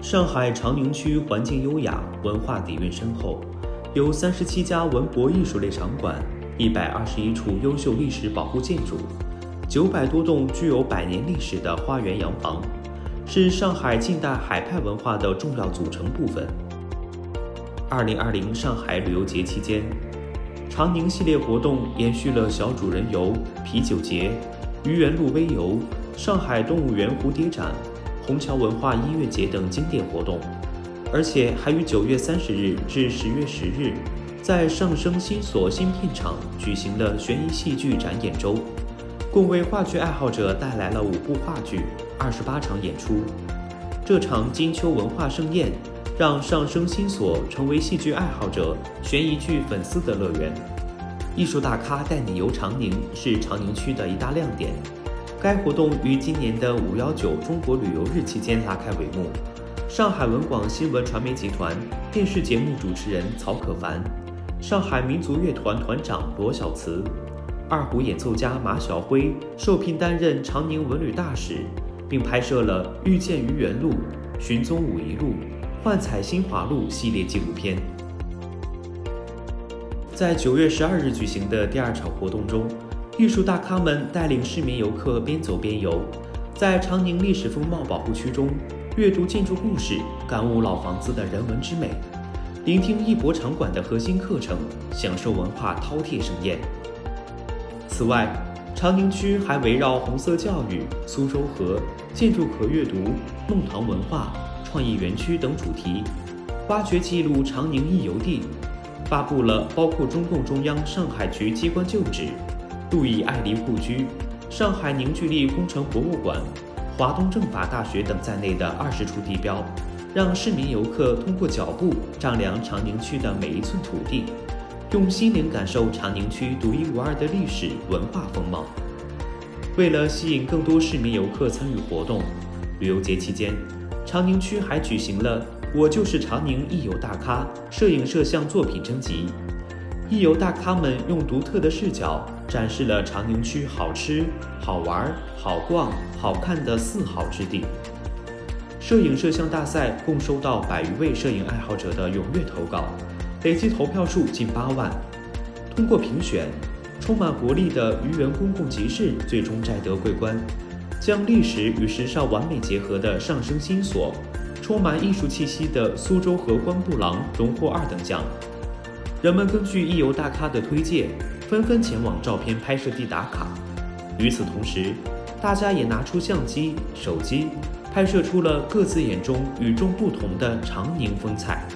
上海长宁区环境优雅，文化底蕴深厚，有三十七家文博艺术类场馆，一百二十一处优秀历史保护建筑，九百多栋具有百年历史的花园洋房，是上海近代海派文化的重要组成部分。二零二零上海旅游节期间，长宁系列活动延续了小主人游、啤酒节、愚园路微游、上海动物园蝴蝶展。虹桥文化音乐节等经典活动，而且还于九月三十日至十月十日，在上升新所新片场举行了悬疑戏剧展演周，共为话剧爱好者带来了五部话剧、二十八场演出。这场金秋文化盛宴，让上升新所成为戏剧爱好者、悬疑剧粉丝的乐园。艺术大咖带你游长宁，是长宁区的一大亮点。该活动于今年的五幺九中国旅游日期间拉开帷幕。上海文广新闻传媒集团电视节目主持人曹可凡，上海民族乐团团长罗小慈，二胡演奏家马晓辉受聘担任长宁文旅大使，并拍摄了《遇见愚园路》《寻踪武夷路》《幻彩新华路》系列纪录片。在九月十二日举行的第二场活动中。艺术大咖们带领市民游客边走边游，在长宁历史风貌保护区中阅读建筑故事，感悟老房子的人文之美，聆听艺博场馆的核心课程，享受文化饕餮盛宴。此外，长宁区还围绕红色教育、苏州河、建筑可阅读、弄堂文化、创意园区等主题，挖掘记录长宁一游地，发布了包括中共中央上海局机关旧址。路易爱黎故居、上海凝聚力工程博物馆、华东政法大学等在内的二十处地标，让市民游客通过脚步丈量长宁区的每一寸土地，用心灵感受长宁区独一无二的历史文化风貌。为了吸引更多市民游客参与活动，旅游节期间，长宁区还举行了“我就是长宁一游大咖”摄影摄像作品征集。一游大咖们用独特的视角展示了长宁区好吃、好玩、好逛、好看的四好之地。摄影摄像大赛共收到百余位摄影爱好者的踊跃投稿，累计投票数近八万。通过评选，充满活力的愚园公共集市最终摘得桂冠，将历史与时尚完美结合的上升新所，充满艺术气息的苏州河光布廊荣获二等奖。人们根据一游大咖的推荐，纷纷前往照片拍摄地打卡。与此同时，大家也拿出相机、手机，拍摄出了各自眼中与众不同的长宁风采。